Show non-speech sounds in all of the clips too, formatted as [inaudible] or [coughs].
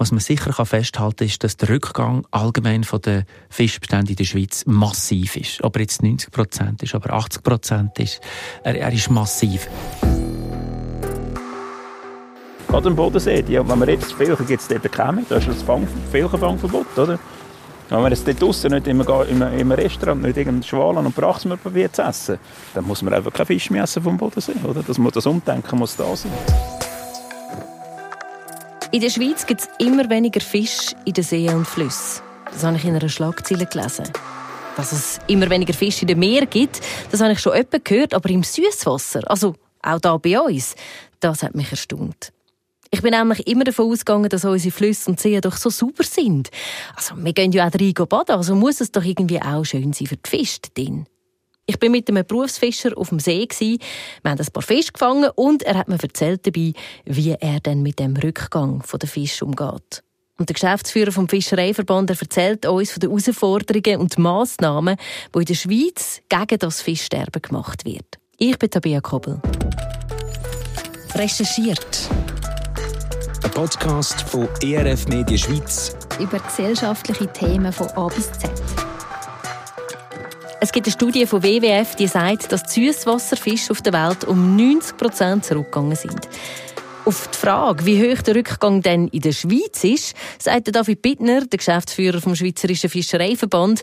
Was man sicher festhalten kann, ist, dass der Rückgang allgemein von den Fischbeständen in der Schweiz massiv ist. Ob er jetzt 90 Prozent ist, aber 80 Prozent ist, er, er ist massiv. Gerade im Bodensee, die, wenn man jetzt Filchen gibt es eben keine da ist das Fang, Filchenfangverbot, oder? Wenn man jetzt dort draussen nicht im, im, im Restaurant nicht irgendeinen Schwalen und Brachsmer probiert zu essen, dann muss man einfach keinen Fisch mehr essen vom Bodensee, oder? Das, das Umdenken muss da sein. In der Schweiz gibt es immer weniger Fisch in den Seen und Flüssen. Das habe ich in einer Schlagzeile gelesen. Dass es immer weniger Fisch in den Meer gibt, das habe ich schon öppe gehört, aber im Süßwasser, also auch da bei uns, das hat mich erstaunt. Ich bin nämlich immer davon ausgegangen, dass unsere Flüsse und Seen doch so super sind. Also, wir gehen ja auch rein baden, also muss es doch irgendwie auch schön sein für die Fische drin. Ich bin mit einem Berufsfischer auf dem See. Wir haben ein paar Fische gefangen und er hat mir erzählt dabei, wie er denn mit dem Rückgang der Fische umgeht. Und der Geschäftsführer vom Fischereiverband erzählt uns von den Herausforderungen und Massnahmen, die in der Schweiz gegen das Fischsterben gemacht wird. Ich bin Tabea Kobel. Recherchiert ein Podcast von ERF Media Schweiz. Über gesellschaftliche Themen von A bis Z. Es gibt eine Studie von WWF, die sagt, dass Süßwasserfische auf der Welt um 90 Prozent zurückgegangen sind. Auf die Frage, wie hoch der Rückgang denn in der Schweiz ist, sagt David Bittner, der Geschäftsführer vom Schweizerischen Fischereiverband,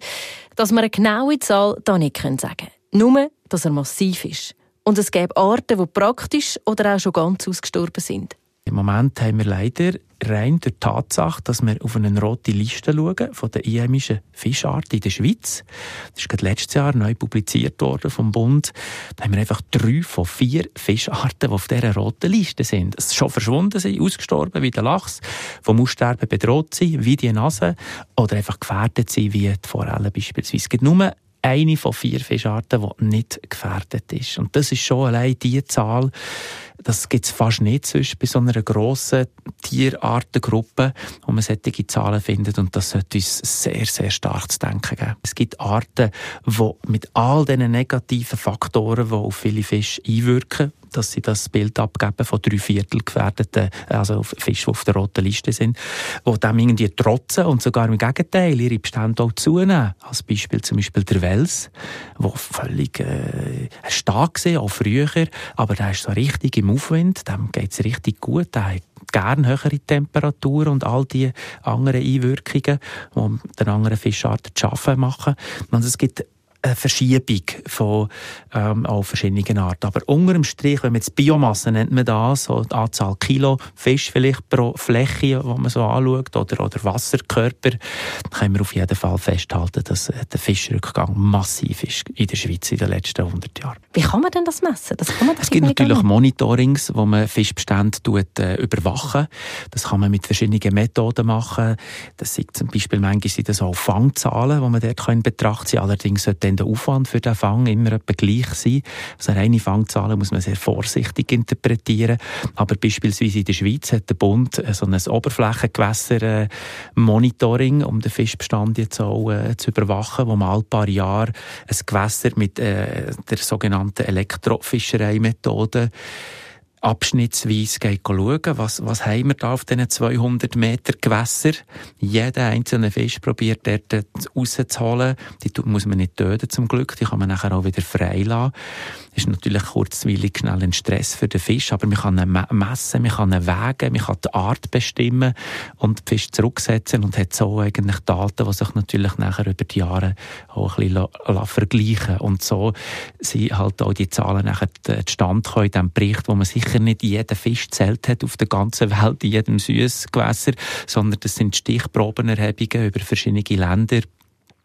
dass man eine genaue Zahl da nicht sagen können. Nur, dass er massiv ist. Und es gäbe Arten, die praktisch oder auch schon ganz ausgestorben sind. Im Moment haben wir leider rein durch die Tatsache, dass wir auf eine rote Liste schauen von den einheimischen Fischarten in der Schweiz. Das ist gerade letztes Jahr neu publiziert worden vom Bund. Da haben wir einfach drei von vier Fischarten, die auf dieser roten Liste sind. Es schon verschwunden sind, ausgestorben, wie der Lachs, vom Aussterben bedroht sind, wie die Nase, oder einfach gefährdet sind, wie die Forelle beispielsweise. Es gibt nur eine von vier Fischarten, die nicht gefährdet ist. Und das ist schon allein die Zahl, das gibt es fast nicht sonst bei so einer grossen Tierartengruppe, wo man solche Zahlen findet. Und das sollte uns sehr, sehr stark zu denken geben. Es gibt Arten, die mit all diesen negativen Faktoren, die auf viele Fische einwirken, dass sie das Bild abgeben von drei Viertel gefährdeten, also Fische, die auf der roten Liste sind, die dem irgendwie trotzen und sogar im Gegenteil ihre Bestände auch zunehmen. Als Beispiel zum Beispiel der Wels, der völlig äh, stark war, auch früher, aber der ist so richtig im Aufwind, dem geht es richtig gut, der hat gerne höhere Temperaturen und all die anderen Einwirkungen, die den anderen Fischarten zu schaffen machen. Und es gibt eine Verschiebung von ähm, auch verschiedenen Arten. Aber unter dem Strich, wenn man jetzt Biomasse nennt man das, so die Anzahl Kilo Fisch vielleicht pro Fläche, die man so anschaut, oder, oder Wasserkörper, können wir auf jeden Fall festhalten, dass äh, der Fischrückgang massiv ist in der Schweiz in den letzten 100 Jahren. Wie kann man denn das messen? Das kann man es gibt natürlich Monitorings, wo man Fischbestände tut, äh, überwachen. Das kann man mit verschiedenen Methoden machen. Das sind zum Beispiel manchmal sind das auch Fangzahlen, die man dort können betrachten kann. Allerdings sollte dann der Aufwand für den Fang immer etwa gleich sein. Also reine Fangzahlen muss man sehr vorsichtig interpretieren. Aber beispielsweise in der Schweiz hat der Bund so ein Oberflächengewässer-Monitoring, um den Fischbestand jetzt auch äh, zu überwachen, wo man alle paar Jahre ein Gewässer mit äh, der sogenannten Elektrofischerei-Methode abschnittsweise schauen, was, was haben wir da auf diesen 200 Meter Gewässer. Jeder einzelne Fisch probiert dort rauszuholen. Die muss man nicht töten zum Glück, die kann man nachher auch wieder freilassen. Das ist natürlich kurzweilig schnell ein Stress für den Fisch, aber man kann ihn messen, man kann ihn wägen, man kann die Art bestimmen und den Fisch zurücksetzen und hat so eigentlich Daten, die sich natürlich nachher über die Jahre auch ein bisschen vergleichen Und so sind halt auch die Zahlen nachher zustande gekommen in diesem Bericht, wo man sicher sicher nicht jeder Fisch zählt hat auf der ganzen Welt, in jedem Süßgewässer, sondern das sind Stichprobenerhebungen über verschiedene Länder.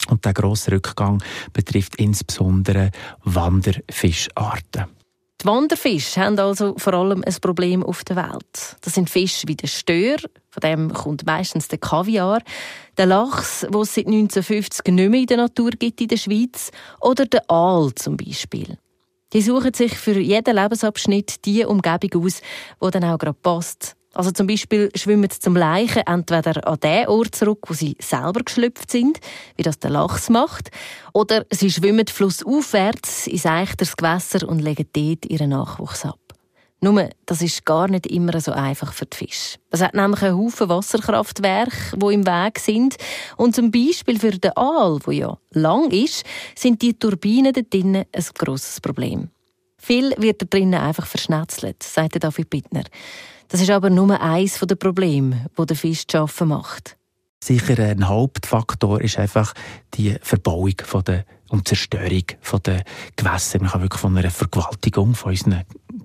Und der grosse Rückgang betrifft insbesondere Wanderfischarten. Die Wanderfische haben also vor allem ein Problem auf der Welt. Das sind Fische wie der Stör, von dem kommt meistens der Kaviar, der Lachs, wo es seit 1950 nicht mehr in der Natur gibt in der Schweiz, oder der Aal zum Beispiel. Die suchen sich für jeden Lebensabschnitt die Umgebung aus, wo dann auch gerade passt. Also zum Beispiel schwimmen sie zum Leichen entweder an den Ort zurück, wo sie selber geschlüpft sind, wie das der Lachs macht, oder sie schwimmen flussaufwärts ins eichteres Gewässer und legen dort ihren Nachwuchs ab. Nur, das ist gar nicht immer so einfach für die Fische. Es hat nämlich einen Haufen Wasserkraftwerke, die im Weg sind. Und zum Beispiel für den Aal, wo ja lang ist, sind die Turbinen dort drinnen ein grosses Problem. Viel wird da drinnen einfach verschnetzelt, sagt David Bittner. Das ist aber nur eines der Probleme, wo der Fisch zu arbeiten macht. Sicher ein Hauptfaktor ist einfach die Verbauung der und Zerstörung der Gewässer. Man kann wirklich von einer Vergewaltigung von unseren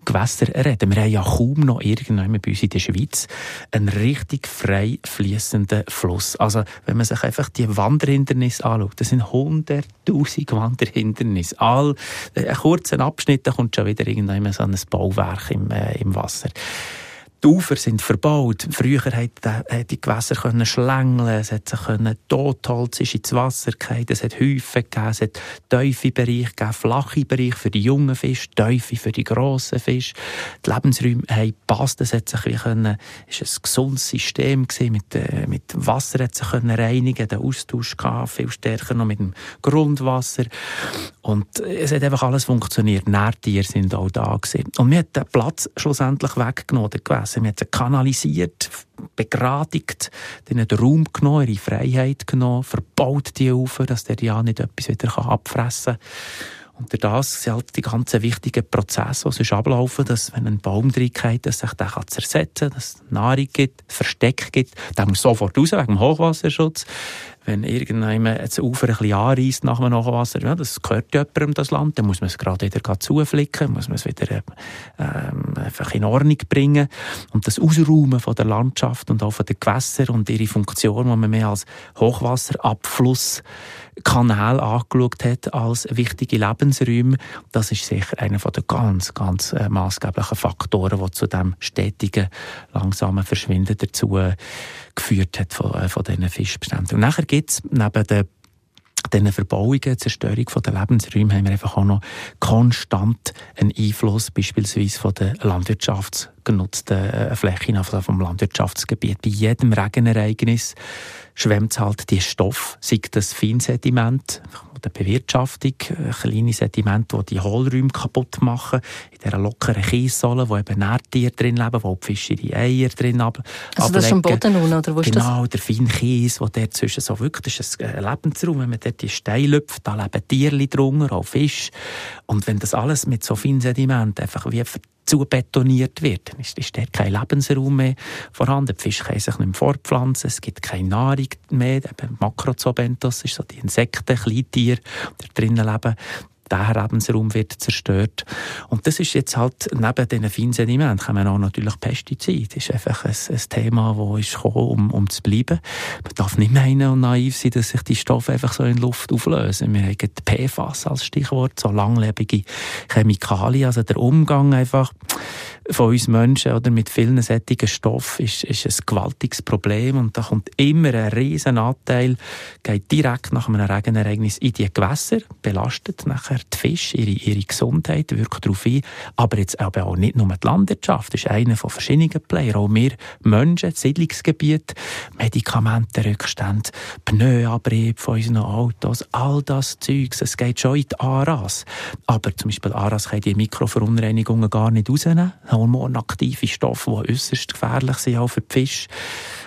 Gewässern reden. Wir haben ja kaum noch irgendwann bei uns in der Schweiz einen richtig frei fließenden Fluss. Also, wenn man sich einfach die Wanderhindernisse anschaut, das sind hunderttausend Wanderhindernisse. All, äh, einen kurzen Abschnitt, da kommt schon wieder irgendwann so ein Bauwerk im, äh, im Wasser. Die Ufer sind verbaut. Früher konnten die Gewässer schlängeln, es hat sich Totholz ist ins Wasser gefallen, es hat Häufe gegeben, es hat tiefe Bereiche gegeben, flache Bereiche für die jungen Fische, tiefe für die grossen Fische. Die Lebensräume haben gepasst, es hat sich wie können, ist ein gesundes System gewesen, mit, äh, mit Wasser hat sich können reinigen, den Austausch gehabt, viel stärker noch mit dem Grundwasser. Und es hat einfach alles funktioniert. Nährtiere sind auch da gewesen. Und wir haben den Platz schlussendlich weggenommen, den Gewässer gewesen. Wir haben sie kanalisiert, begradigt, ihnen den Raum genommen, ihre Freiheit genommen, verbaut die Ufer, dass der ja nicht etwas wieder abfressen kann. Und das sind halt die ganzen wichtigen Prozesse, die ablaufen, dass wenn ein Baum reingeht, dass sich der zersetzen kann, dass es Nahrung gibt, Versteck gibt. Der muss sofort raus, wegen dem Hochwasserschutz. Wenn irgendjemand das Ufer ein bisschen anreißt nach dem Hochwasser, ja, das gehört jemandem, das Land, dann muss man es gerade wieder zuflicken, muss man es wieder ähm, einfach in Ordnung bringen. Und das Ausräumen von der Landschaft und auch von den Gewässern und ihre Funktion, die man mehr als Hochwasserabfluss Kanal angeschaut hat als wichtige Lebensräume, das ist sicher einer der ganz, ganz äh, maßgeblichen Faktoren, die zu dem stetigen, langsamen Verschwinden dazu äh, geführt hat von, äh, von diesen Fischbeständen. Und nachher gibt es neben den diesen Verbauungen, Zerstörung der Lebensräume haben wir einfach auch noch konstant einen Einfluss beispielsweise von den landwirtschaftsgenutzten äh, Flächen, also vom Landwirtschaftsgebiet. Bei jedem Regenereignis schwemmt halt die Stoff, sei das Feinsediment der Bewirtschaftung, äh, kleine Sedimente, die die Hohlräume kaputt machen, in dieser lockeren Kiessohle, wo eben Nährtiere drin leben, wo die Fische ihre Eier drin haben. Also das ist am Boden unten, oder wo ist Genau, das? der feine Kies, der dort zwischen so wirklich, das ist ein Lebensraum, wenn man dort die Steine lüpft, da leben Tiere drunter, auch Fische. Und wenn das alles mit so feinen Sedimenten einfach wie zu betoniert wird, dann ist, ist dort kein Lebensraum mehr vorhanden. Die Fische können sich nicht mehr fortpflanzen, es gibt keine Nahrung mehr. Eben Makrozoobentos ist so die Insekten, Kleintiere, die drinnen leben der Lebensraum wird zerstört. Und das ist jetzt halt, neben diesen feinen Sedimenten kommen auch natürlich Pestizide. Das ist einfach ein, ein Thema, das ist gekommen, um, um zu bleiben. Man darf nicht meinen und naiv sein, dass sich die Stoffe einfach so in Luft auflösen. Wir haben PFAS als Stichwort, so langlebige Chemikalien, also der Umgang einfach von uns Menschen oder mit vielen sättigen Stoffen ist, ist ein gewaltiges Problem und da kommt immer ein riesen Anteil, geht direkt nach einem Regenereignis in die Gewässer, belastet nachher die Fische, ihre, ihre Gesundheit, wirkt darauf ein, aber jetzt aber auch nicht nur die Landwirtschaft, das ist einer von verschiedenen Playern, auch wir Menschen, Siedlungsgebiet, Medikamentenrückstände, Pneuabrieb von unseren Autos, all das Zeugs, es geht schon in die Aras, aber zum Beispiel Aras kann die Mikroverunreinigungen gar nicht rausnehmen, hormonaktive Stoffe, die äußerst gefährlich sind, auch für die Fische,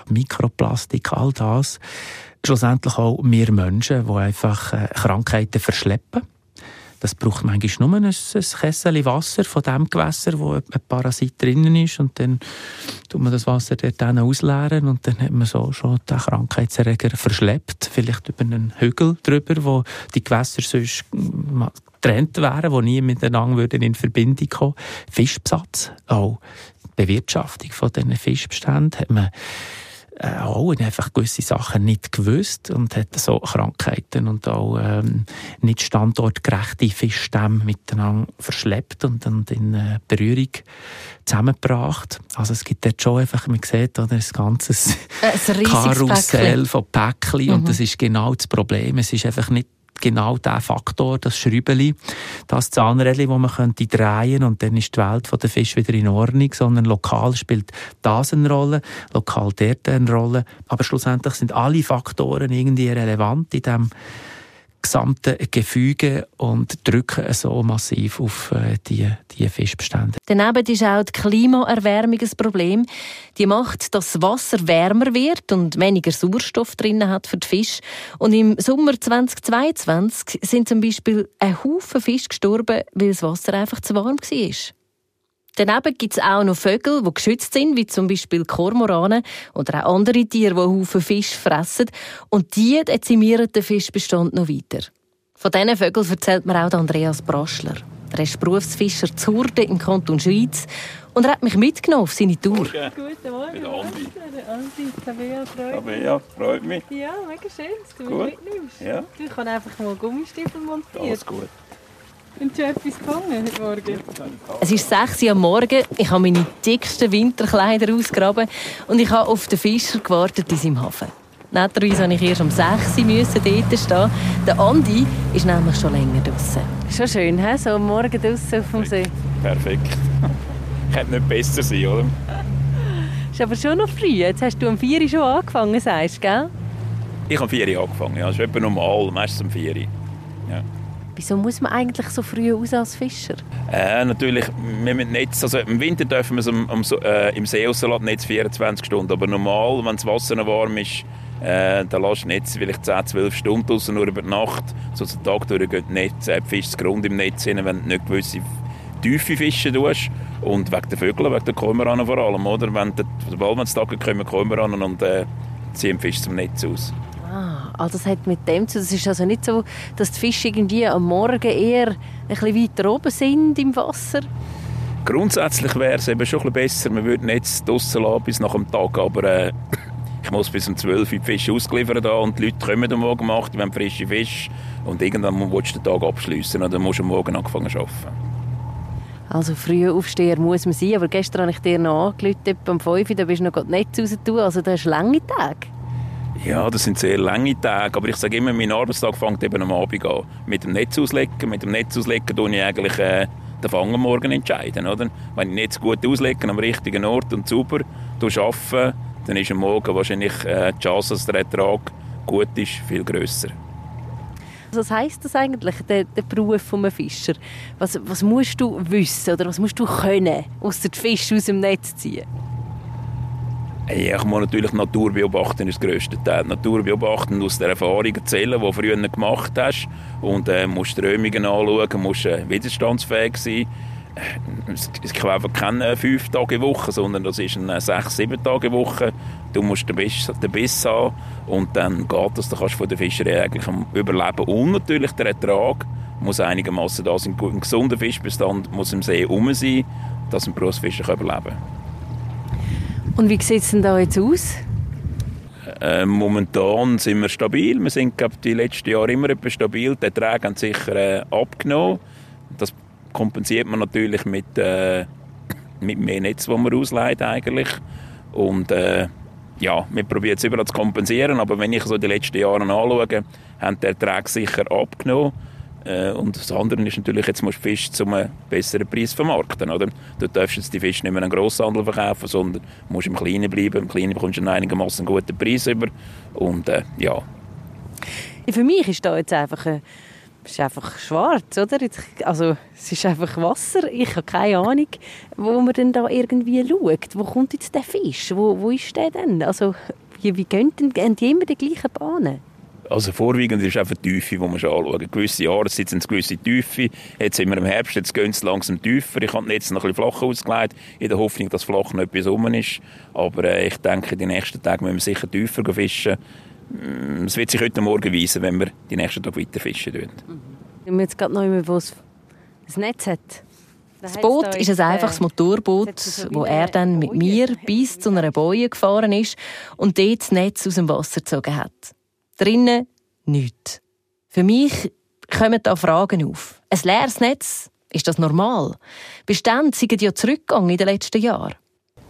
Mikroplastik, all das. Schlussendlich auch wir Menschen, die einfach äh, Krankheiten verschleppen. Das braucht manchmal nur ein, ein Kessel Wasser von dem Gewässer, wo ein Parasit drinnen ist und dann tut man das Wasser dort ausleeren und dann hat man so schon den Krankheitserreger verschleppt, vielleicht über einen Hügel drüber, wo die Gewässer sonst getrennt wären, die nie miteinander in Verbindung kommen. Fischbesatz, auch Bewirtschaftung von diesen Fischbeständen hat man äh, auch einfach gewisse Sachen nicht gewusst und hat so Krankheiten und auch ähm, nicht standortgerechte Fischstämme miteinander verschleppt und dann in äh, Berührung zusammengebracht. Also es gibt dort schon einfach, man sieht oder, ein ganzes Karussell von Päckchen mhm. und das ist genau das Problem. Es ist einfach nicht genau der Faktor, das Schräubeli, das Zahnrädchen, das man könnte drehen und dann ist die Welt der Fisch wieder in Ordnung, sondern lokal spielt das eine Rolle, lokal dort eine Rolle, aber schlussendlich sind alle Faktoren irgendwie relevant in dem gesamten Gefüge und drücken so massiv auf äh, die, die Fischbestände. Daneben ist auch die Klimaerwärmung ein Problem. Die macht, dass das Wasser wärmer wird und weniger Sauerstoff drin hat für die Fische. Und im Sommer 2022 sind zum Beispiel ein Haufen Fische gestorben, weil das Wasser einfach zu warm war. Daneben gibt es auch noch Vögel, die geschützt sind, wie zum Beispiel Kormorane oder auch andere Tiere, die Haufen Fisch fressen. Und die dezimieren den Fischbestand noch weiter. Von diesen Vögeln erzählt mir auch Andreas Braschler. Er ist Berufsfischer zu Hurde im Kanton Schweiz und er hat mich mitgenommen auf seine Tour. Guten Morgen. Mit Andi. Andi, Tabea, freut mich. Tabea, freut mich. Ja, mega schön, dass du Gut. mich mitnimmst. Ja. Du, ich habe einfach mal Gummistiefel montiert. Alles gut. Und du etwas gefangen heute Morgen? Es ist 6 Uhr am Morgen, ich habe meine dicksten Winterkleider ausgegraben und ich habe auf den Fischer gewartet in seinem Hafen. Netterweise musste ich erst um 6 Uhr müssen dort stehen. Der Andi ist nämlich schon länger draußen. Schon schön, he? so am Morgen draußen auf dem See. Perfekt. [laughs] Könnte nicht besser sein, oder? Ist aber schon noch früh. Jetzt hast du um 4 Uhr schon angefangen, sagst du, gell? Ich habe um 4 Uhr angefangen. Ja. Das ist etwa normal, meistens um 4 Uhr. Ja. Wieso muss man eigentlich so früh raus als Fischer? Äh, natürlich, wir müssen Netz, also im Winter dürfen wir es um, um, äh, im See rauslassen, Netz 24 Stunden. Aber normal, wenn das Wasser noch warm ist, äh, dann lässt du Netz vielleicht 10, 12 Stunden raus, nur über die Nacht. So den Tag durch geht Netz, äh, zu Grund im Netz hin, wenn du nicht gewisse tiefe Fische tust. Und wegen der Vögel, wegen der Kormoranen vor allem, oder? Wenn der, sobald man Tag kommen Kormoranen und äh, ziehen die Fische zum Netz aus. Also das hat mit dem zu tun. Es ist also nicht so, dass die Fische irgendwie am Morgen eher ein bisschen weiter oben sind im Wasser. Grundsätzlich wäre es eben schon ein bisschen besser, man würde Netz draussen lassen bis nach dem Tag, aber äh, ich muss bis um 12 Uhr die Fische ausgeliefert haben und die Leute kommen am Morgen um 8 Uhr, die haben frische Fische und irgendwann willst du den Tag abschliessen und dann musst du am Morgen anfangen zu arbeiten. Also früher Aufsteher muss man sein, aber gestern habe ich dir noch angerufen, etwa um 5 Uhr, da bist du noch gerade Netz raus tun, also das ist lange Tage. Ja, das sind sehr lange Tage, aber ich sage immer, mein Arbeitstag fängt eben am Abend an. Mit dem Netz auslegen, mit dem Netz auslegen tue ich eigentlich äh, den Fang am Morgen entscheiden, oder? Wenn ich Netz gut auslege, am richtigen Ort und sauber arbeite, dann ist am Morgen wahrscheinlich äh, die Chance, dass der Ertrag gut ist, viel grösser. Also was heisst das eigentlich, der, der Beruf eines Fischer? Was, was musst du wissen oder was musst du können, außer die Fische aus dem Netz ziehen? Hey, ich muss natürlich Natur beobachten, ist das grösste Teil. Die Natur beobachten aus der Erfahrung erzählen, die du früher gemacht hast. Und äh, musst Strömungen anschauen, musst äh, widerstandsfähig sein. Äh, Es gibt keine fünf Tage Woche, sondern das ist eine sechs, sieben Tage Woche. Du musst den Biss, den Biss haben und dann geht das. Dann kannst du von der Fischerei eigentlich überleben. Und natürlich der Ertrag muss einigermaßen da sein. Ein gesunder Fischbestand muss im See rum sein, dass ein Berufsfischer überleben kann. Und wie sieht es denn da jetzt aus? Äh, momentan sind wir stabil. Wir sind glaub, die letzten Jahre immer etwa stabil. Die Erträge haben sicher äh, abgenommen. Das kompensiert man natürlich mit, äh, mit mehr Netz, das man ausleiht eigentlich. Und äh, ja, wir probieren es überall zu kompensieren. Aber wenn ich so die letzten Jahre anschaue, haben die Erträge sicher abgenommen. Äh, und das andere ist natürlich, jetzt musst du Fisch zu einem besseren Preis vermarkten. Oder? Du darfst jetzt die Fische nicht mehr einem Grosshandel verkaufen, sondern musst im Kleinen bleiben. Im Kleinen bekommst du einen einigermaßen guten Preis über. Und äh, ja, Für mich ist da jetzt einfach, äh, ist einfach schwarz, oder? Also es ist einfach Wasser. Ich habe keine Ahnung, wo man denn da irgendwie schaut. Wo kommt jetzt der Fisch? Wo, wo ist der denn? Also wie, wie gehen denn gehen die immer die gleichen Bahnen? Also vorwiegend ist einfach die Tiefe, die man anschauen. Gewisse Jahreszeit sind es gewisse Tiefe. Jetzt sind wir im Herbst, jetzt gehen sie langsam tiefer. Ich habe die Netze noch ein bisschen flacher ausgelegt, in der Hoffnung, dass flach noch etwas rum ist. Aber äh, ich denke, die nächsten Tage müssen wir sicher tiefer fischen. Mm, Es wird sich heute Morgen weisen, wenn wir die nächsten Tage weiter fischen. tun. Wenn man jetzt gerade noch immer, wo es ein Netz hat. Das Boot ist ein einfaches Motorboot, wo er dann mit mir [laughs] bis zu einer Boje gefahren ist und dort das Netz aus dem Wasser gezogen hat. Drinnen nichts. Für mich kommen da Fragen auf. Ein leeres Netz, ist das normal? Bestände sind ja zurückgegangen in den letzten Jahren.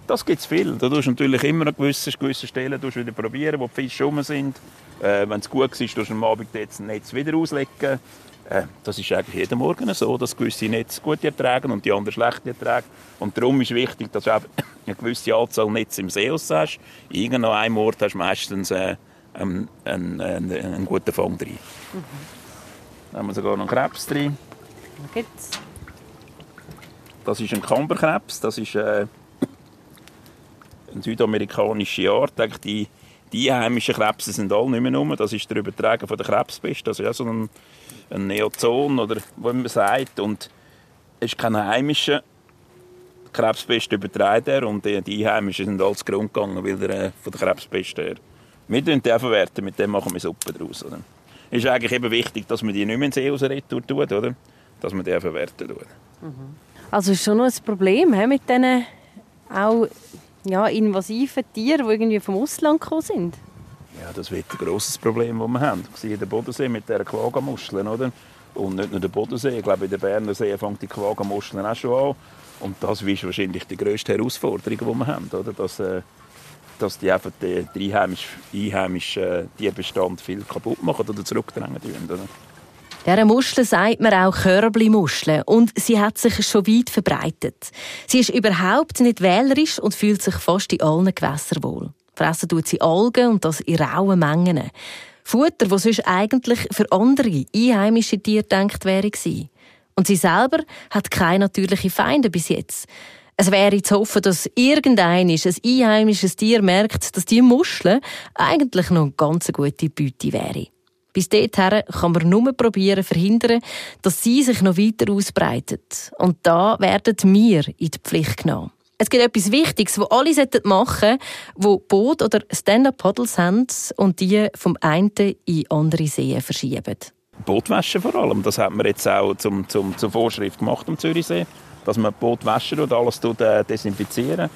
Das gibt es viel. Da tust du natürlich immer an gewissen, gewissen Stellen tust wieder probieren, wo die Fische rum sind. Äh, Wenn es gut ist, tust du am Abend das Netz wieder auslegen. Äh, das ist eigentlich jeden Morgen so, dass gewisse Netze gute ertragen und die anderen schlechte ertragen. Und darum ist wichtig, dass du [coughs] eine gewisse Anzahl Netze im See hast. Irgendwo an einem Ort hast du meistens äh, einen, einen, einen, einen guten Fang drin. Da haben wir sogar noch einen Krebs drin. Gibt's? Das ist ein Kamberkrebs. Das ist äh, eine südamerikanische Art. Eigentlich die, die einheimischen Krebse sind alle nicht mehr rum. Das ist der Übertragen von der Krebspest. Das ist ja so ein, ein Neozon, oder wie man sagt. Und es ist kein heimischer Krebspest übertragen er und die, die Einheimischen sind alle Grund gegangen, weil der äh, von der Krebspest her. Wir verwerten die verwerten, mit dem machen wir Suppe draus. Oder? Es ist eigentlich eben wichtig, dass man die nicht mehr in den See rausretour tut, oder? Dass man die verwerten tut. Also ist schon noch ein Problem he, mit diesen auch ja, invasiven Tieren, die irgendwie vom Ausland gekommen sind. Ja, das wird ein grosses Problem, das wir haben. Ich sehe den Bodensee mit dieser Quaggamuscheln, oder? Und nicht nur der Bodensee, ich glaube, in den Berner See fängt die Quaggamuscheln auch schon an. Und das ist wahrscheinlich die grösste Herausforderung, die wir haben, oder? Dass, äh, dass die einfach den, einheimischen, einheimischen äh, Tierbestand viel kaputt machen oder zurückdrängen tun, oder? Dieser Muschel sagt man auch Körbli-Muschel und sie hat sich schon weit verbreitet. Sie ist überhaupt nicht wählerisch und fühlt sich fast in allen Gewässern wohl. Fressen tut sie Algen und das in rauen Mengen. Futter, das sonst eigentlich für andere einheimische Tiere gedacht wäre. Und sie selber hat keine natürlichen Feinde bis jetzt. Es wäre zu hoffen, dass irgendein ein einheimisches Tier merkt, dass die Muschel eigentlich noch eine ganz gute Beute wäre. Bis dahin kann man nur probieren verhindern, dass sie sich noch weiter ausbreitet. Und da werden wir in die Pflicht genommen. Es gibt etwas Wichtiges, was alle machen sollten, die Boot- oder Stand-up-Paddles haben und die vom einen in andere Seen verschieben. Bootwäsche vor allem. Das hat man jetzt auch zum, zum, zur Vorschrift gemacht am Zürichsee, dass man Boot waschen und alles äh, desinfizieren.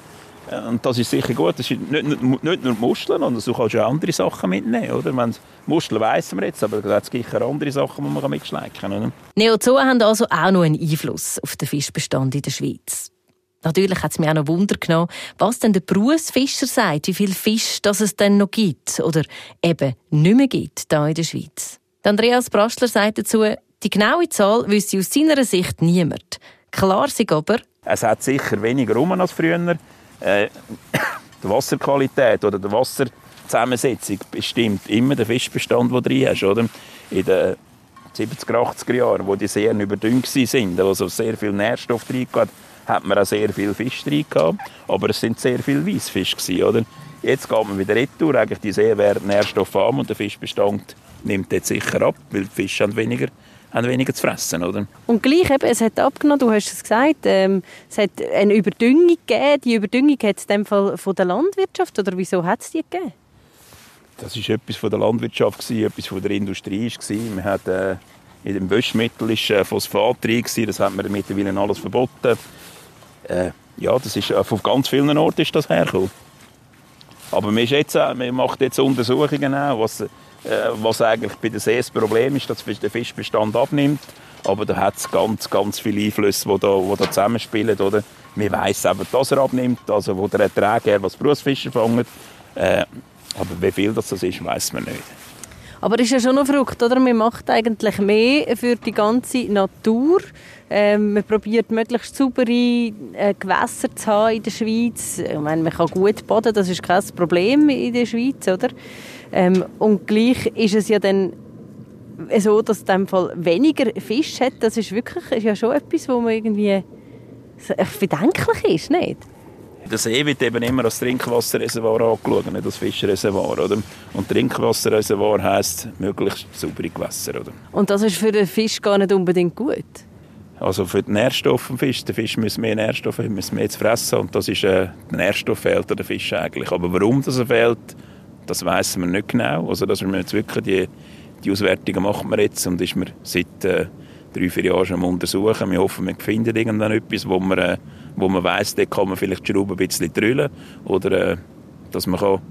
Äh, Und das ist sicher gut. Das sind nicht, nicht, nur Muscheln, sondern du kannst auch andere Sachen mitnehmen. Oder? Wenn Muscheln weiss man jetzt, aber es gibt sicher andere Sachen, die man mitschlecken kann. Neozoen haben also auch noch einen Einfluss auf den Fischbestand in der Schweiz. Natürlich hat es mich auch noch Wunder genommen, was denn der Berufsfischer sagt, wie viel Fisch das es denn noch gibt oder eben nicht mehr gibt hier in der Schweiz. Andreas Brastler sagt dazu, die genaue Zahl wüsste aus seiner Sicht niemand. Klar sei aber, es hat sicher weniger rum als früher. Äh, [coughs] die Wasserqualität oder die Wasserzusammensetzung bestimmt immer den Fischbestand, den du drin hast. Oder? In den 70er, 80er Jahren, wo die Seen überdüngt waren, also sehr viel Nährstoff drin hatten, hat man auch sehr viel Fisch drin gehabt, aber es sind sehr viele Weissfische oder? Jetzt geht man wieder retour, eigentlich die See werden nährstoffarm und der Fischbestand nimmt jetzt sicher ab, weil die Fische haben weniger, haben weniger zu fressen, oder? Und gleich eben, es hat abgenommen, du hast es gesagt, ähm, es hat eine Überdüngung gegeben. Die Überdüngung hat es in dem Fall von der Landwirtschaft, oder wieso hat es die gegeben? Das war etwas von der Landwirtschaft, gewesen, etwas von der Industrie. Gewesen. Man hat, äh, in dem Wäschmittel war äh, Phosphat drin, gewesen, das hat man mittlerweile alles verboten. Äh, ja, das ist, äh, von ganz vielen Orten ist das hergekommen. Aber man, ist jetzt, man macht jetzt Untersuchungen auch, was, äh, was eigentlich bei der See das Problem ist, dass der Fischbestand abnimmt. Aber da hat es ganz, ganz viele Einflüsse, die da, da zusammenspielen. Oder? Man weiss eben, dass er abnimmt, also wo der Ertrag her, was Berufsfischer fangen. Äh, aber wie viel das ist, weiß man nicht. Aber es ist ja schon noch verrückt, oder? Man macht eigentlich mehr für die ganze Natur. Ähm, man probiert möglichst saubere äh, Gewässer zu haben in der Schweiz. Ich meine, man kann gut baden, das ist kein Problem in der Schweiz, oder? Ähm, und gleich ist es ja dann so, dass in dem Fall weniger Fisch hat. Das ist wirklich ist ja schon etwas, wo man irgendwie bedenklich ist, nicht? Der See wird eben immer als Trinkwasserreservoir angeschaut, nicht als Fischreservoir. Oder? Und Trinkwasserreservoir heisst möglichst saubere Gewässer. Oder? Und das ist für den Fisch gar nicht unbedingt gut? Also für die Nährstoffe im Fisch. Der Fisch muss mehr Nährstoffe haben, muss mehr zu fressen. Und das ist, äh, der Nährstoff fehlt der Fisch eigentlich. Aber warum das fehlt, das wissen wir nicht genau. Also dass wir jetzt wirklich die, die Auswertungen machen wir jetzt und ist mir seit äh, drei, vier Jahren schon am untersuchen. Wir hoffen, wir finden irgendwann etwas, wo man, äh, man weiss, da kann man vielleicht die Schraube ein bisschen drüllen oder äh, dass man kann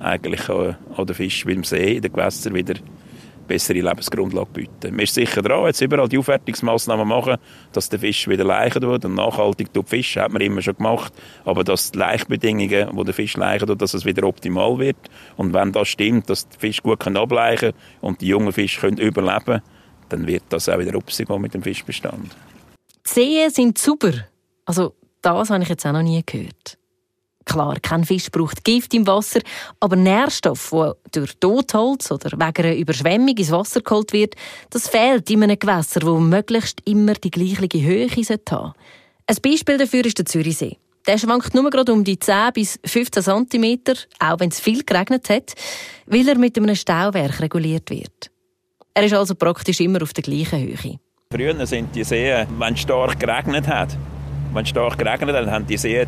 eigentlich äh, an den Fisch wie im See, in den Gewässern wieder bessere Lebensgrundlage bieten. Man ist sicher dran, jetzt überall die Aufwertungsmaßnahmen machen, dass der Fisch wieder leichen wird und nachhaltig tut Fisch, hat man immer schon gemacht, aber dass die Laichbedingungen, wo der Fisch leichen tut, dass es wieder optimal wird und wenn das stimmt, dass der Fisch gut ableichen kann und die jungen Fische können überleben dann wird das auch wieder gehen mit dem Fischbestand. Die Seen sind super. Also das habe ich jetzt auch noch nie gehört. Klar, kein Fisch braucht Gift im Wasser, aber Nährstoff, der durch Totholz oder wegen einer Überschwemmung ins Wasser geholt wird, das fehlt in einem Gewässer, wo möglichst immer die gleiche Höhe haben sollte. Ein Beispiel dafür ist der Zürichsee. Der schwankt nur gerade um die 10 bis 15 cm, auch wenn es viel geregnet hat, weil er mit einem Stauwerk reguliert wird. Er ist also praktisch immer auf der gleichen Höhe. Früher sind die Seen, wenn es stark geregnet hat, wenn es stark geregnet hat, haben die Seen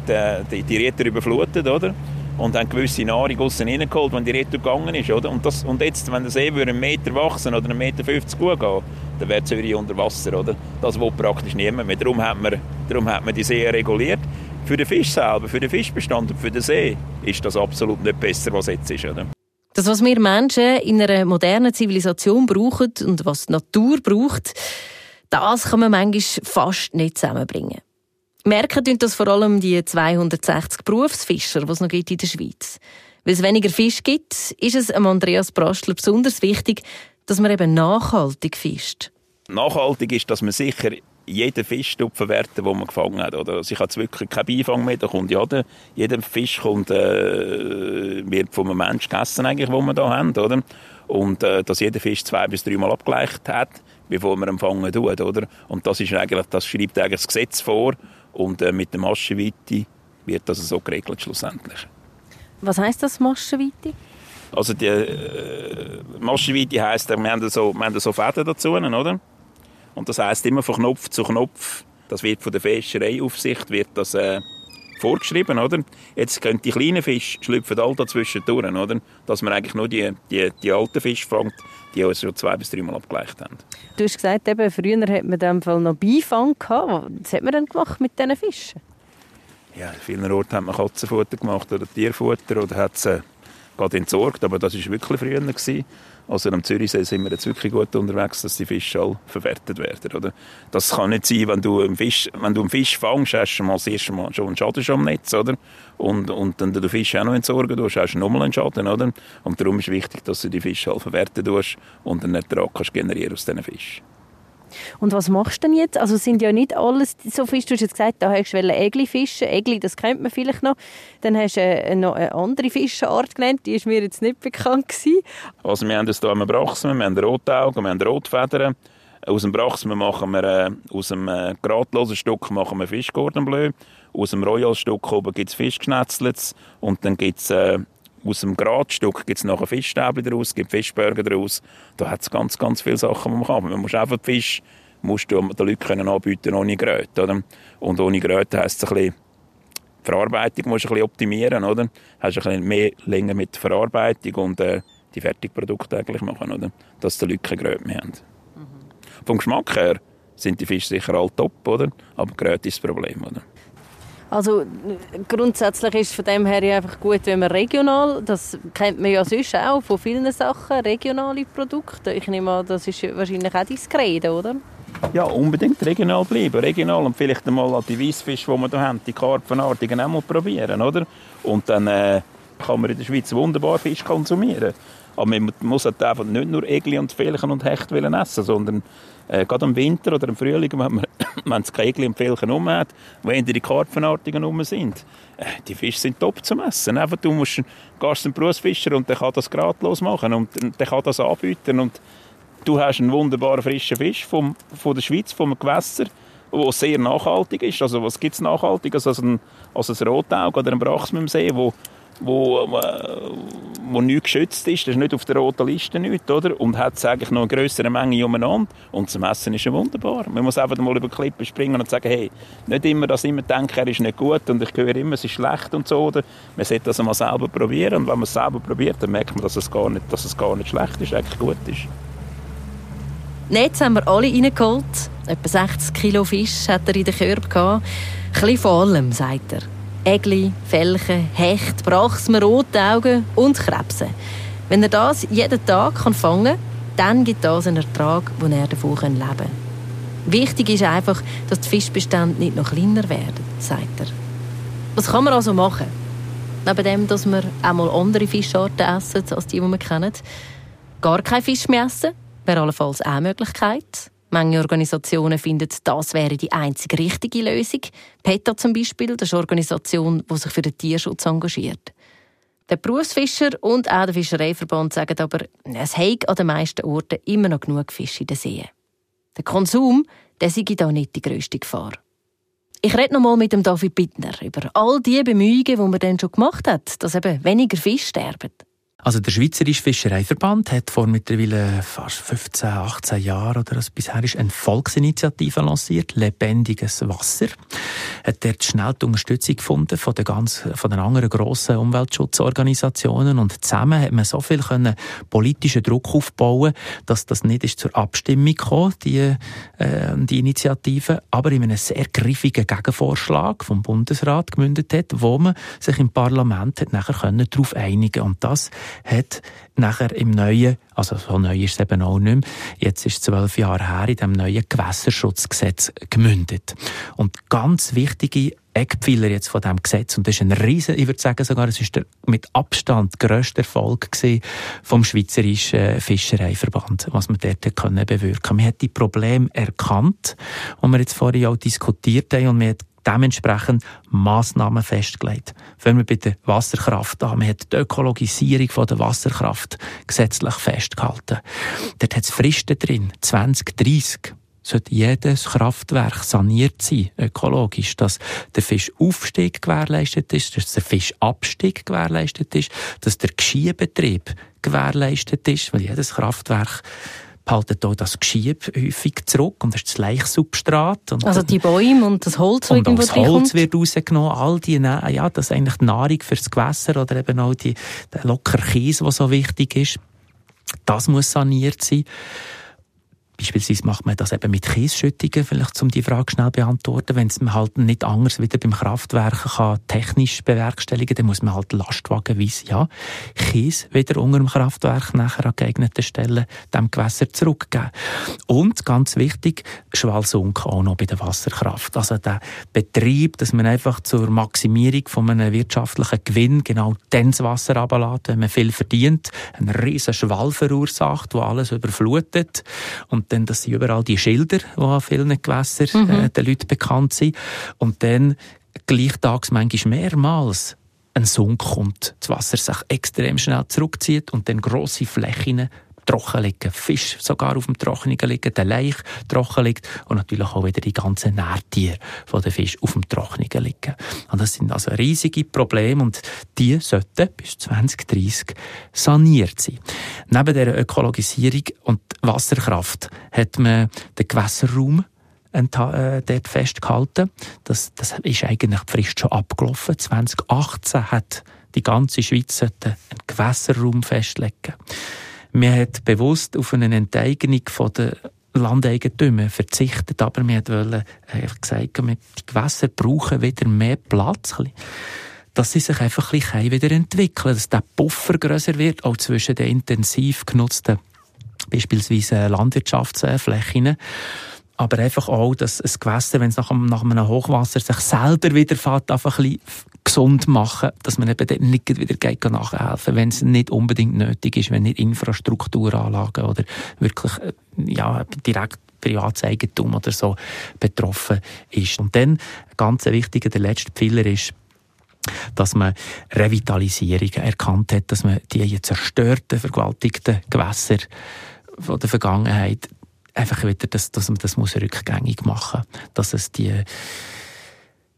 die, die Räder überflutet, oder? Und haben gewisse Nahrung außen reingeholt, wenn die Räder gegangen ist, oder? Und, das, und jetzt, wenn der See einen Meter wachsen oder einen Meter 50 gut gehen, dann wäre Zürich unter Wasser, oder? Das will praktisch niemand mehr. Darum hat man, darum hat man die Seen reguliert. Für den Fisch selber, für den Fischbestand und für den See ist das absolut nicht besser, was jetzt ist, oder? Das, was wir Menschen in einer modernen Zivilisation brauchen und was die Natur braucht, das kann man manchmal fast nicht zusammenbringen. Merken tun das vor allem die 260 Berufsfischer, die es noch gibt in der Schweiz. Weil es weniger Fisch gibt, ist es Andreas Brastler besonders wichtig, dass man eben nachhaltig fischt. Nachhaltig ist, dass man sicher jeden Fisch verwerten, den man gefangen hat. Oder? Also ich habe wirklich keinen Beifang mehr, da kommt ja der, jeder Fisch kommt, äh, wird von einem Menschen gegessen, den wir hier haben. Oder? Und äh, dass jeder Fisch zwei bis dreimal abgeleicht hat, bevor man ihn fangen tut. Oder? Und das, ist eigentlich, das schreibt eigentlich das Gesetz vor. Und äh, mit der Maschenweite wird das so geregelt schlussendlich. Was heißt das Maschenweite? Also die äh, Maschenweite heisst, wir haben so, wir haben so Fäden dazu, oder? Und das heisst immer von Knopf zu Knopf. Das wird von der Fischereiaufsicht wird das äh, vorgeschrieben, oder? Jetzt können die kleinen Fische schlüpfen all dazwischen durch, oder? Dass man eigentlich nur die, die, die alten Fische fängt, die uns schon zwei bis dreimal abgeleicht haben. Du hast gesagt, eben, früher hat man in dem Fall noch Beifang gehabt. Was hat man denn gemacht mit diesen Fischen? Ja, an vielen Orten hat man Katzenfutter gemacht oder Tierfutter oder hat sie gerade entsorgt, aber das war wirklich früher. Gewesen. Also am Zürichsee sind wir jetzt wirklich gut unterwegs, dass die Fische alle verwertet werden. Oder? Das kann nicht sein, wenn du einen Fisch, wenn du einen Fisch fängst, hast du mal das erste Mal schon einen Schaden am Netz. Oder? Und, und dann den Fisch auch noch entsorgen tust, hast du nochmal einen Schaden. Oder? Und darum ist es wichtig, dass du die Fische alle verwerten tust und einen Ertrag kannst generieren aus diesen Fischen. Und was machst du denn jetzt? Also sind ja nicht alles so Fische. Du hast jetzt gesagt, da hast du Egli fischen. Egli, das kennt man vielleicht noch. Dann hast du äh, noch eine andere Fischart genannt, die ist mir jetzt nicht bekannt gewesen. Also wir haben das hier am Brachsmen, wir haben Rotaugen, wir haben Rotfedern. Aus dem Brachsmen machen wir, äh, aus dem äh, geradlosen Stück machen wir Fischgordonbleu. Aus dem Royal-Stück oben gibt es Fischgeschnetzelt. Und dann gibt es äh, aus dem Gradstück gibt es nachher Fischstäbchen daraus, gibt Fischburger daraus. Da hat es ganz, ganz viele Sachen, die man kann. Man muss einfach Fisch musst du den Leuten können anbieten ohne Geräte. Oder? Und ohne Geräte heisst es ein bisschen, die Verarbeitung musst du ein bisschen optimieren. Oder? Hast ein bisschen mehr länger mit der Verarbeitung und äh, die Fertigprodukte eigentlich machen, oder? dass die Leute keine Geräte mehr haben. Mhm. Vom Geschmack her sind die Fische sicher alle top, oder? aber Geräte ist das Problem. Oder? Also grundsätzlich ist es von dem her einfach gut, wenn man regional, das kennt man ja sonst auch von vielen Sachen, regionale Produkte. Ich nehme an, das ist wahrscheinlich auch diskret, oder? Ja, unbedingt regional bleiben. Regional und vielleicht einmal die Weissfische, die wir hier haben, die Karpfenartigen auch mal probieren, oder? Und dann äh, kann man in der Schweiz wunderbar Fisch konsumieren. Aber man muss halt einfach nicht nur Egli und Felchen und Hecht essen, sondern äh, gerade im Winter oder im Frühling, wenn man [coughs] wenn keine Egli und Felchen rum hat, wenn die Karpfenartigen rum sind, äh, die Fische sind top zum Essen. Einfach, du musst, zum Berufsfischer und der kann das gradlos machen und der kann das anbieten und du hast einen wunderbaren frischen Fisch vom, von der Schweiz, vom Gewässer, der sehr nachhaltig ist. Also was gibt es Nachhaltiges als ein, als ein Rotauge oder ein Brachs mit dem See, wo wo, äh, wo nicht geschützt ist, das ist nicht auf der roten Liste nicht, oder? Und hat es eigentlich noch eine größere Menge umeinander. Und zum Essen ist ja wunderbar. Man muss einfach mal über Klippen springen und sagen, hey, nicht immer, dass ich immer denke, er ist nicht gut und ich höre immer, es ist schlecht und so, oder? Man sollte das mal selber probieren und wenn man es selber probiert, dann merkt man, dass es gar nicht, dass es gar nicht schlecht ist, eigentlich gut ist. Netz haben wir alle reingeholt. Etwa 60 Kilo Fisch hat er in den Körper gehabt. Ein bisschen von allem, sagt er. Egli, Felchen, Hecht, Brachsmer, Rotaugen und Krebse. Wenn er das jeden Tag fangen kann, dann gibt das einen Ertrag, den er davon leben kann. Wichtig ist einfach, dass die Fischbestände nicht noch kleiner werden, sagt er. Was kann man also machen? Neben dem, dass wir auch mal andere Fischarten essen, als die, die wir kennen. Gar kein Fisch mehr essen, wäre allenfalls auch eine Möglichkeit. Manche Organisationen finden, das wäre die einzige richtige Lösung. PETA zum Beispiel, das ist eine Organisation, die sich für den Tierschutz engagiert. Der Berufsfischer und auch der Fischereiverband sagen aber, es habe an den meisten Orten immer noch genug Fisch in den Seen. Der Konsum, der sei da nicht die grösste Gefahr. Ich rede noch mal mit dem David Bittner über all die Bemühungen, die man dann schon gemacht hat, dass eben weniger Fisch sterben. Also der Schweizerische Fischereiverband hat vor mittlerweile fast 15, 18 Jahren oder was bisher ist, eine Volksinitiative lanciert, «Lebendiges Wasser». Hat dort schnell die Unterstützung gefunden von den, ganz, von den anderen grossen Umweltschutzorganisationen und zusammen hat man so viel können politischen Druck aufbauen, dass das nicht ist zur Abstimmung kam, die, äh, die Initiative, aber in einem sehr griffigen Gegenvorschlag vom Bundesrat gemündet hat, wo man sich im Parlament hat nachher darauf einigen und das hat nachher im neuen, also so neu ist es eben auch nicht mehr, jetzt ist zwölf Jahre her, in dem neuen Gewässerschutzgesetz gemündet. Und ganz wichtige Eckpfeiler jetzt von diesem Gesetz. Und das ist ein riesen, ich würde sagen sogar, es ist der mit Abstand grösste Erfolg vom Schweizerischen Fischereiverband, was man dort können bewirken. Man hat die Probleme erkannt, die wir jetzt vorhin auch diskutiert haben, und man hat dementsprechend Massnahmen festgelegt. Wenn wir bei der Wasserkraft an, man hat die Ökologisierung der Wasserkraft gesetzlich festgehalten. Dort hat es Fristen drin, 2030 sollte jedes Kraftwerk saniert sein, ökologisch, dass der Fischaufstieg gewährleistet ist, dass der Fischabstieg gewährleistet ist, dass der Geschiebetrieb gewährleistet ist, weil jedes Kraftwerk behalten auch das Geschieb häufig zurück und das ist das Laichsubstrat. Und also die Bäume und das Holz, und auch das Holz wird rausgenommen, all die, ja, das ist eigentlich die Nahrung fürs Gewässer oder eben auch die, der locker Käse, der so wichtig ist. Das muss saniert sein. Beispielsweise macht man das eben mit Kiesschüttungen, vielleicht um die Frage schnell beantworten. Wenn es man halt nicht anders wieder beim Kraftwerk kann technisch bewerkstelligen, dann muss man halt lastwagenweise, ja, Kies wieder unter dem Kraftwerk nachher an geeigneten Stellen dem Gewässer zurückgeben. Und ganz wichtig, Schwalsunk auch noch bei der Wasserkraft. Also der Betrieb, dass man einfach zur Maximierung von einem wirtschaftlichen Gewinn genau dann das Wasser ablässt, wenn man viel verdient, einen riesen Schwall verursacht, wo alles überflutet und und dann, das sind überall die Schilder, die an vielen Gewässern mhm. äh, den Leuten bekannt sind. Und dann gleichtags manchmal mehrmals ein Sunk kommt, das Wasser sich extrem schnell zurückzieht und dann grosse Flächen trocken liegen, Fisch sogar auf dem Trockenen liegen, der Laich trocken liegt und natürlich auch wieder die ganzen Nährtiere von den Fisch auf dem Trockenen liegen. Und das sind also riesige Probleme und die sollten bis 2030 saniert sein. Neben der Ökologisierung und Wasserkraft hat man den Gewässerraum äh, dort festgehalten. Das, das ist eigentlich die Frist schon abgelaufen. 2018 hat die ganze Schweiz einen Gewässerraum festlegen. Man hat bewusst auf eine Enteignung der Landeigentümer verzichtet, aber man wollte einfach gesagt, die Gewässer brauchen wieder mehr Platz, dass sie sich einfach ein bisschen wieder entwickeln, dass der Puffer größer wird, auch zwischen den intensiv genutzten beispielsweise Landwirtschaftsflächen aber einfach auch, dass ein Gewässer, wenn es nach, nach einem Hochwasser sich selber wieder fährt, ein bisschen gesund machen, dass man eben dann nicht wieder geht nachhelfen, wenn es nicht unbedingt nötig ist, wenn nicht Infrastrukturanlagen oder wirklich äh, ja, direkt Privatseigentum oder so betroffen ist. Und dann, ganz wichtiger, der letzte Pfeiler ist, dass man Revitalisierung erkannt hat, dass man die zerstörten, vergewaltigten Gewässer von der Vergangenheit einfach wieder, dass, dass man das muss rückgängig machen muss. Dass es die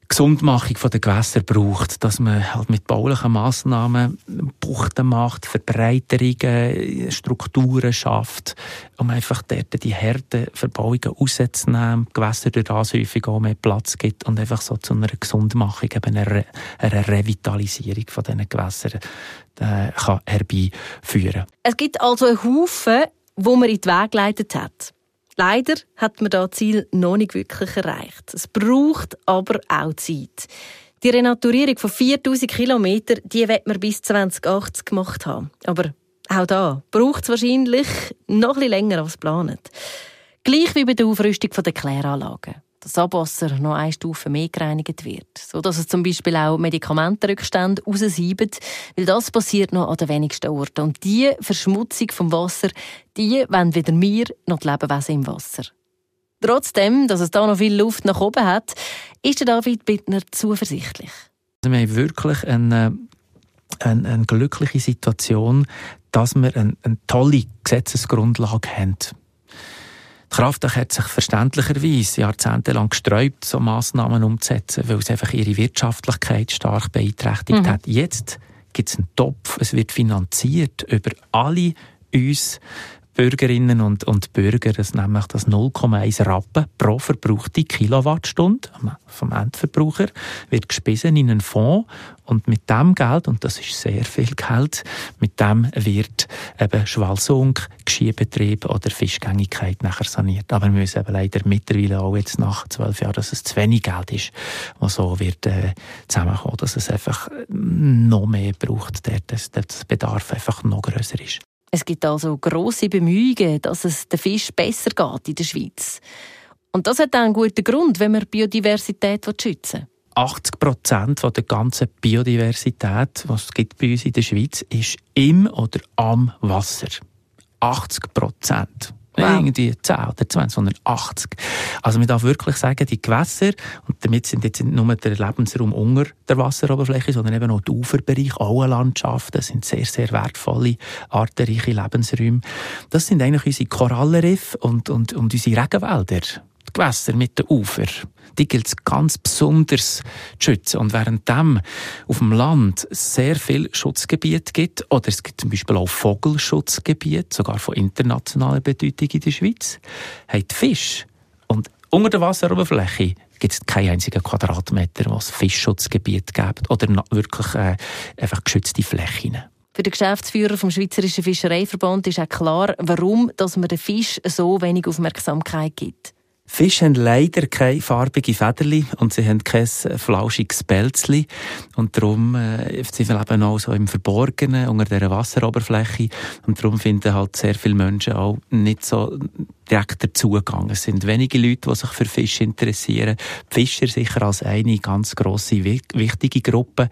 Gesundmachung der Gewässer braucht, dass man halt mit baulichen Massnahmen Buchten macht, Verbreiterungen, Strukturen schafft, um einfach dort die Härte Verbauungen rauszunehmen, Gewässer durch häufig auch mehr Platz gibt und einfach so zu einer Gesundmachung, eben einer, einer Revitalisierung von diesen Gewässern äh, kann herbeiführen. Es gibt also einen Haufen, wo man in die Wege geleitet hat. Leider hat man das Ziel noch nicht wirklich erreicht. Es braucht aber auch Zeit. Die Renaturierung von 4000 Kilometern, die wird man bis 2080 gemacht haben. Aber auch da braucht es wahrscheinlich noch ein länger als geplant. Gleich wie bei der Aufrüstung der Kläranlagen das Abwasser noch eine Stufe mehr gereinigt wird. So dass es zum Beispiel auch Medikamentenrückstände raussieben, weil das passiert noch an den wenigsten Orten. Und diese Verschmutzung vom Wasser, die wollen weder wir noch die Lebewesen im Wasser. Trotzdem, dass es da noch viel Luft nach oben hat, ist der David Bittner zuversichtlich. Also wir haben wirklich eine, eine, eine glückliche Situation, dass wir eine, eine tolle Gesetzesgrundlage haben. Kraftwerk hat sich verständlicherweise jahrzehntelang gesträubt, so Massnahmen umzusetzen, weil es einfach ihre Wirtschaftlichkeit stark beeinträchtigt Mhm. hat. Jetzt gibt es einen Topf, es wird finanziert über alle uns Bürgerinnen und, und Bürger, das nämlich das 0,1 Rappen pro verbrauchte Kilowattstunde vom Endverbraucher wird gespissen in einen Fonds und mit dem Geld, und das ist sehr viel Geld, mit dem wird eben Schwalsung, Geschirrbetrieb oder Fischgängigkeit nachher saniert. Aber wir müssen eben leider mittlerweile auch jetzt nach zwölf Jahren, dass es zu wenig Geld ist, was so wird äh, zusammenkommen, dass es einfach noch mehr braucht, der, dass der Bedarf einfach noch größer ist. Es gibt also grosse Bemühungen, dass es den Fisch besser geht in der Schweiz. Und das hat auch einen guten Grund, wenn man Biodiversität schützen will. 80 Prozent der ganzen Biodiversität, was es gibt bei uns in der Schweiz, ist im oder am Wasser. 80 Prozent. Wow. Irgendwie 10 oder 20, sondern 80. Also man darf wirklich sagen, die Gewässer, und damit sind jetzt nicht nur der Lebensraum unter der Wasseroberfläche, sondern eben auch die Uferbereiche, Auenlandschaften, sind sehr, sehr wertvolle, artenreiche Lebensräume. Das sind eigentlich unsere Korallenriffe und, und, und unsere Regenwälder. Die Gewässer mit den Ufer. Die gilt es ganz besonders zu schützen. Und während dem auf dem Land sehr viel Schutzgebiet gibt, oder es gibt zum Beispiel auch Vogelschutzgebiete, sogar von internationaler Bedeutung in der Schweiz, haben die Fische und unter der Wasseroberfläche gibt es keinen einzigen Quadratmeter, wo es Fischschutzgebiet gibt oder wirklich äh, einfach geschützte Flächen. Für den Geschäftsführer vom Schweizerischen Fischereiverband ist auch klar, warum dass man den Fisch so wenig Aufmerksamkeit gibt. Fische haben leider keine farbigen Federli und sie haben kein flauschiges Pelzli. Und darum äh, sie leben auch so im Verborgenen, unter dieser Wasseroberfläche. Und darum finden halt sehr viele Menschen auch nicht so direkter Zugang. Es sind wenige Leute, die sich für Fische interessieren. Die Fischer sicher als eine ganz grosse, wi- wichtige Gruppe.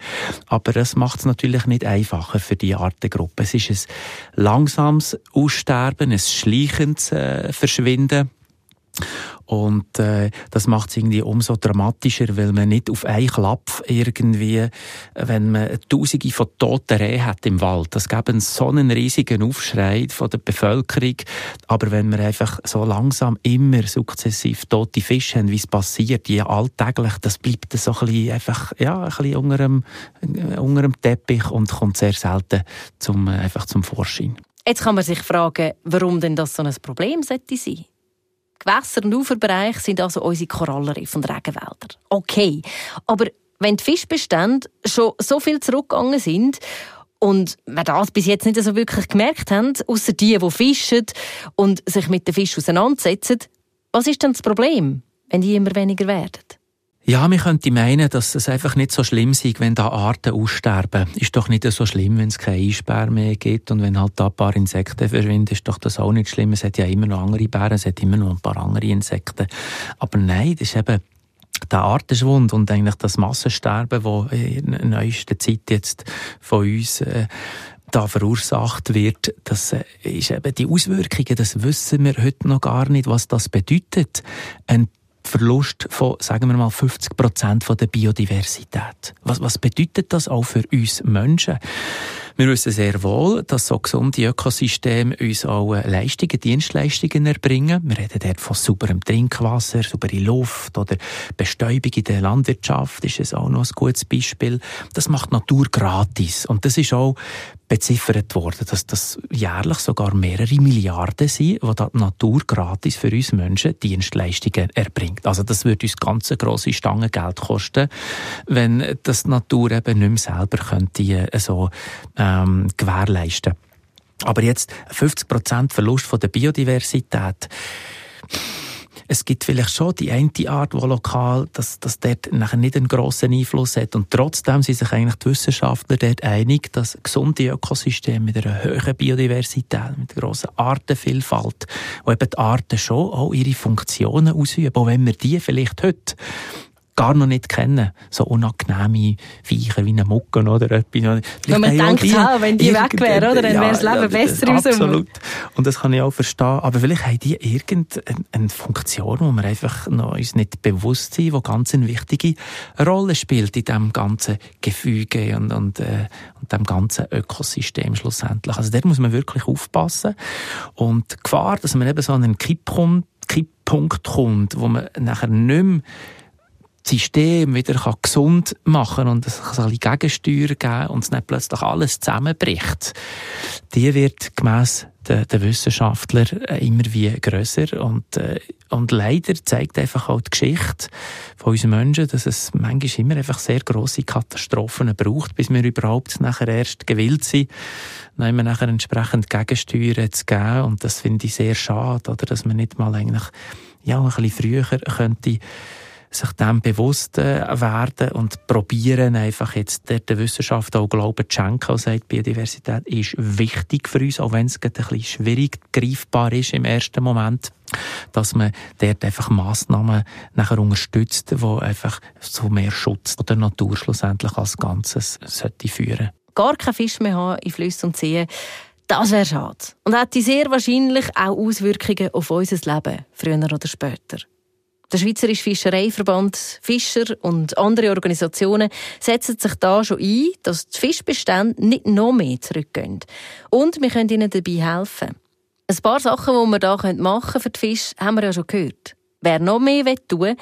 Aber das macht es natürlich nicht einfacher für die Artengruppe. Es ist ein langsames Aussterben, ein schleichendes äh, Verschwinden. Und äh, das macht es irgendwie umso dramatischer, weil man nicht auf einen Klapp irgendwie, wenn man Tausende von toten Rehen hat im Wald, das einen so einen riesigen Aufschrei von der Bevölkerung. Aber wenn wir einfach so langsam immer sukzessiv tote Fische haben, wie es passiert, die alltäglich, das bleibt so ein bisschen einfach, ja, ein bisschen unter dem, unter dem Teppich und kommt sehr selten zum, einfach zum Vorschein. Jetzt kann man sich fragen, warum denn das so ein Problem sollte sein. Gewässer- und Uferbereich sind also unsere Korallenriffe und Regenwälder. Okay, aber wenn die Fischbestände schon so viel zurückgegangen sind und wir das bis jetzt nicht so wirklich gemerkt haben, außer die, die fischen und sich mit den Fischen auseinandersetzen, was ist denn das Problem, wenn die immer weniger werden? Ja, man könnte meinen, dass es einfach nicht so schlimm sei, wenn da Arten aussterben. Ist doch nicht so schlimm, wenn es keine Eisbär mehr gibt und wenn halt da ein paar Insekten verschwinden, ist doch das auch nicht schlimm. Es hat ja immer noch andere Bären, es hat immer noch ein paar andere Insekten. Aber nein, das ist eben der Artenschwund und eigentlich das Massensterben, das in der neuesten Zeit jetzt von uns äh, da verursacht wird, das äh, ist eben die Auswirkungen, das wissen wir heute noch gar nicht, was das bedeutet. Ein Verlust von, sagen wir mal, 50 Prozent der Biodiversität. Was, was bedeutet das auch für uns Menschen? Wir wissen sehr wohl, dass so gesunde Ökosysteme uns auch äh, Leistungen, Dienstleistungen erbringen. Wir reden dort von sauberem Trinkwasser, saubere Luft oder Bestäubung in der Landwirtschaft ist es auch noch ein gutes Beispiel. Das macht Natur gratis. Und das ist auch beziffert worden, dass das jährlich sogar mehrere Milliarden sind, die die Natur gratis für uns Menschen Dienstleistungen erbringt. Also das würde uns ganz grosse Stange Geld kosten, wenn das die Natur eben nicht mehr selber könnte äh, so ähm, gewährleisten. Aber jetzt 50% Verlust von der Biodiversität. Es gibt vielleicht schon die eine Art, die lokal, dass, dass dort nachher nicht einen grossen Einfluss hat. Und trotzdem sind sich eigentlich die Wissenschaftler dort einig, dass gesunde Ökosysteme mit einer hohen Biodiversität, mit einer grossen Artenvielfalt, wo eben die Arten schon auch ihre Funktionen ausüben, auch wenn wir die vielleicht heute gar noch nicht kennen. So unangenehme Viecher wie eine Mucke oder etwas. Wenn man denkt, auch ah, wenn die weg wären, oder, dann wäre das Leben besser in unserem Absolut. Und das kann ich auch verstehen. Aber vielleicht haben die irgendeine Funktion, wo wir einfach noch uns nicht bewusst sind, die ganz eine wichtige Rolle spielt in diesem ganzen Gefüge und, und, äh, und dem ganzen Ökosystem schlussendlich. Also da muss man wirklich aufpassen. Und die Gefahr, dass man eben so einen Kipppunkt, Kipppunkt kommt, wo man nachher nicht mehr das System wieder gesund machen kann und es ein bisschen Gegensteuer geben und es nicht plötzlich alles zusammenbricht, die wird gemäss den, den Wissenschaftlern äh, immer wie grösser und, äh, und leider zeigt einfach auch die Geschichte von uns Menschen, dass es manchmal immer einfach sehr grosse Katastrophen braucht, bis wir überhaupt nachher erst gewillt sind, dann nachher entsprechend Gegensteuer zu geben. Und das finde ich sehr schade, oder, dass man nicht mal eigentlich ja, ein bisschen früher könnte sich dem bewusst äh, werden und probieren einfach jetzt der, Wissenschaft auch Glauben zu schenken und sagt, Biodiversität ist wichtig für uns, auch wenn es ein bisschen schwierig greifbar ist im ersten Moment dass man dort einfach Massnahmen nachher unterstützt, die einfach zu mehr Schutz der Natur schlussendlich als Ganzes sollte führen. Gar kein Fisch mehr haben in Flüssen und Seen, das wäre schade. Und hätte sehr wahrscheinlich auch Auswirkungen auf unser Leben, früher oder später. Der Schweizerische Fischereiverband, Fischer und andere Organisationen setzen sich da schon ein, dass die Fischbestände nicht noch mehr zurückgehen. Und wir können ihnen dabei helfen. Ein paar Sachen, die wir hier machen können für die Fische, haben wir ja schon gehört. Wer noch mehr tun will,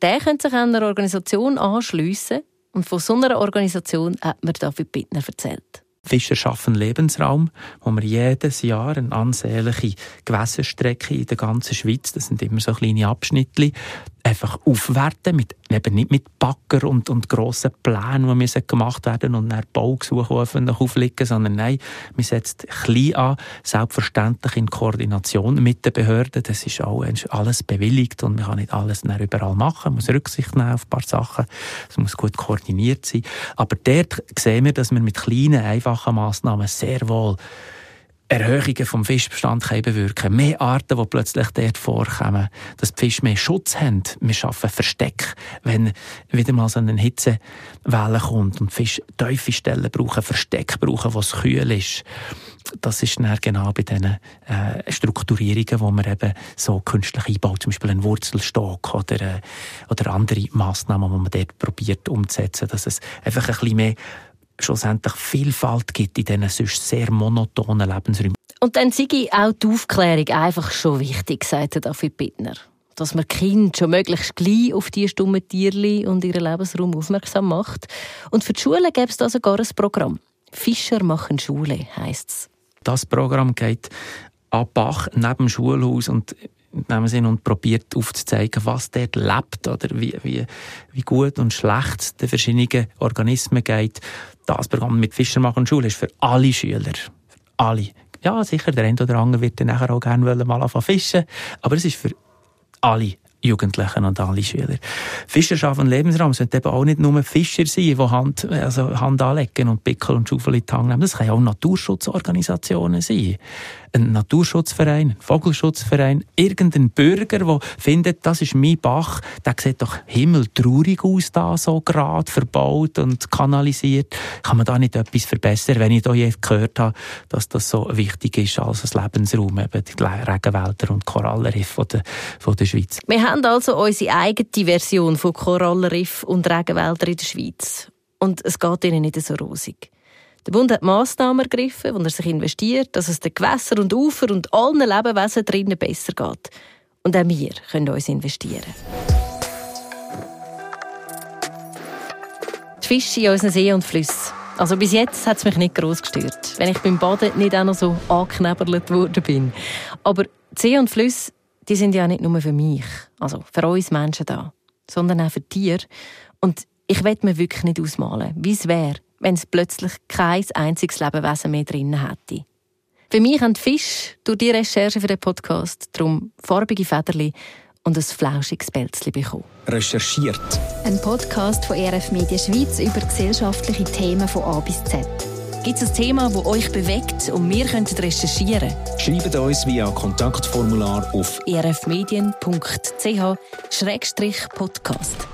der könnte sich einer Organisation anschliessen. Und von so einer Organisation hat mir David Bittner erzählt. Fischer schaffen Lebensraum, wo wir jedes Jahr eine ansehnliche Gewässerstrecke in der ganzen Schweiz, das sind immer so kleine Abschnitte, einfach aufwerten, mit, eben nicht mit Bagger und, und grossen Plänen, die gemacht werden und dann Baugesuche öffentlich aufliegen, sondern nein, man setzt klein an, selbstverständlich in Koordination mit den Behörden. Das ist auch alles bewilligt und man kann nicht alles überall machen, man muss Rücksicht nehmen auf ein paar Sachen, es muss gut koordiniert sein. Aber dort sehen wir, dass wir mit kleinen, einfachen Massnahmen sehr wohl Erhöhungen vom Fischbestand bewirken Mehr Arten, die plötzlich dort vorkommen. Dass die Fische mehr Schutz haben. Wir schaffen Versteck, wenn wieder mal so eine Hitzewelle kommt und die Fische tiefe Stellen brauchen, Versteck brauchen, wo es kühl ist. Das ist dann genau bei diesen äh, Strukturierungen, wo man eben so künstlich einbaut, zum Beispiel einen Wurzelstock oder, äh, oder andere Massnahmen, die man dort probiert umzusetzen, dass es einfach ein bisschen mehr schlussendlich Vielfalt gibt in diesen sonst sehr monotonen Lebensräumen. Und dann sei auch die Aufklärung einfach schon wichtig, sagt David Bittner. Dass man Kind schon möglichst gleich auf die stummen Tierli und ihren Lebensraum aufmerksam macht. Und für die Schule gäbe es da sogar ein Programm. Fischer machen Schule, heisst es. Das Programm geht ab Bach neben dem Schulhaus und nehmen sie und probiert aufzuzeigen, was dort lebt oder wie, wie, wie gut und schlecht den verschiedenen Organismen geht. Das Programm mit Fischermachen Schule ist für alle Schüler. Für alle. Ja, sicher, der eine oder andere wird dann nachher auch gerne mal anfangen fischen, aber es ist für alle Jugendlichen und alle Schüler. Fischerschaft und Lebensraum sollten eben auch nicht nur Fischer sein, die Hand, also Hand anlegen und Pickel und Schaufel in die Hand nehmen. Das können auch Naturschutzorganisationen sein ein Naturschutzverein, ein Vogelschutzverein, irgendein Bürger, der findet, das ist mein Bach, der sieht doch himmeltraurig aus, da so gerade verbaut und kanalisiert. Kann man da nicht etwas verbessern, wenn ich da jetzt gehört habe, dass das so wichtig ist als ein Lebensraum, eben die Regenwälder und Korallenriff von der, der Schweiz. Wir haben also unsere eigene Version von Korallenriff und Regenwäldern in der Schweiz. Und es geht ihnen nicht so rosig. Der Bund hat Massnahmen ergriffen, wo er sich investiert, dass es den Gewässern und Ufer und allen Lebewesen drinnen besser geht. Und auch wir können uns investieren. Die Fische in unseren Seen und Flüssen. Also bis jetzt hat es mich nicht groß gestört, wenn ich beim Baden nicht auch noch so angeknebelt worden bin. Aber Seen und Flüsse, die sind ja nicht nur für mich, also für uns Menschen da, sondern auch für Tiere. Und ich will mir wirklich nicht ausmalen, wie es wäre, wenn es plötzlich kein einziges Lebewesen mehr drin hätte. Für mich haben die Fische durch die Recherche für den Podcast darum farbige Federli und ein flauschiges Pelzli bekommen. Recherchiert. Ein Podcast von RF Media Schweiz über gesellschaftliche Themen von A bis Z. Gibt es ein Thema, das euch bewegt und wir können recherchieren? Schreibt uns via Kontaktformular auf rfmedien.ch-podcast.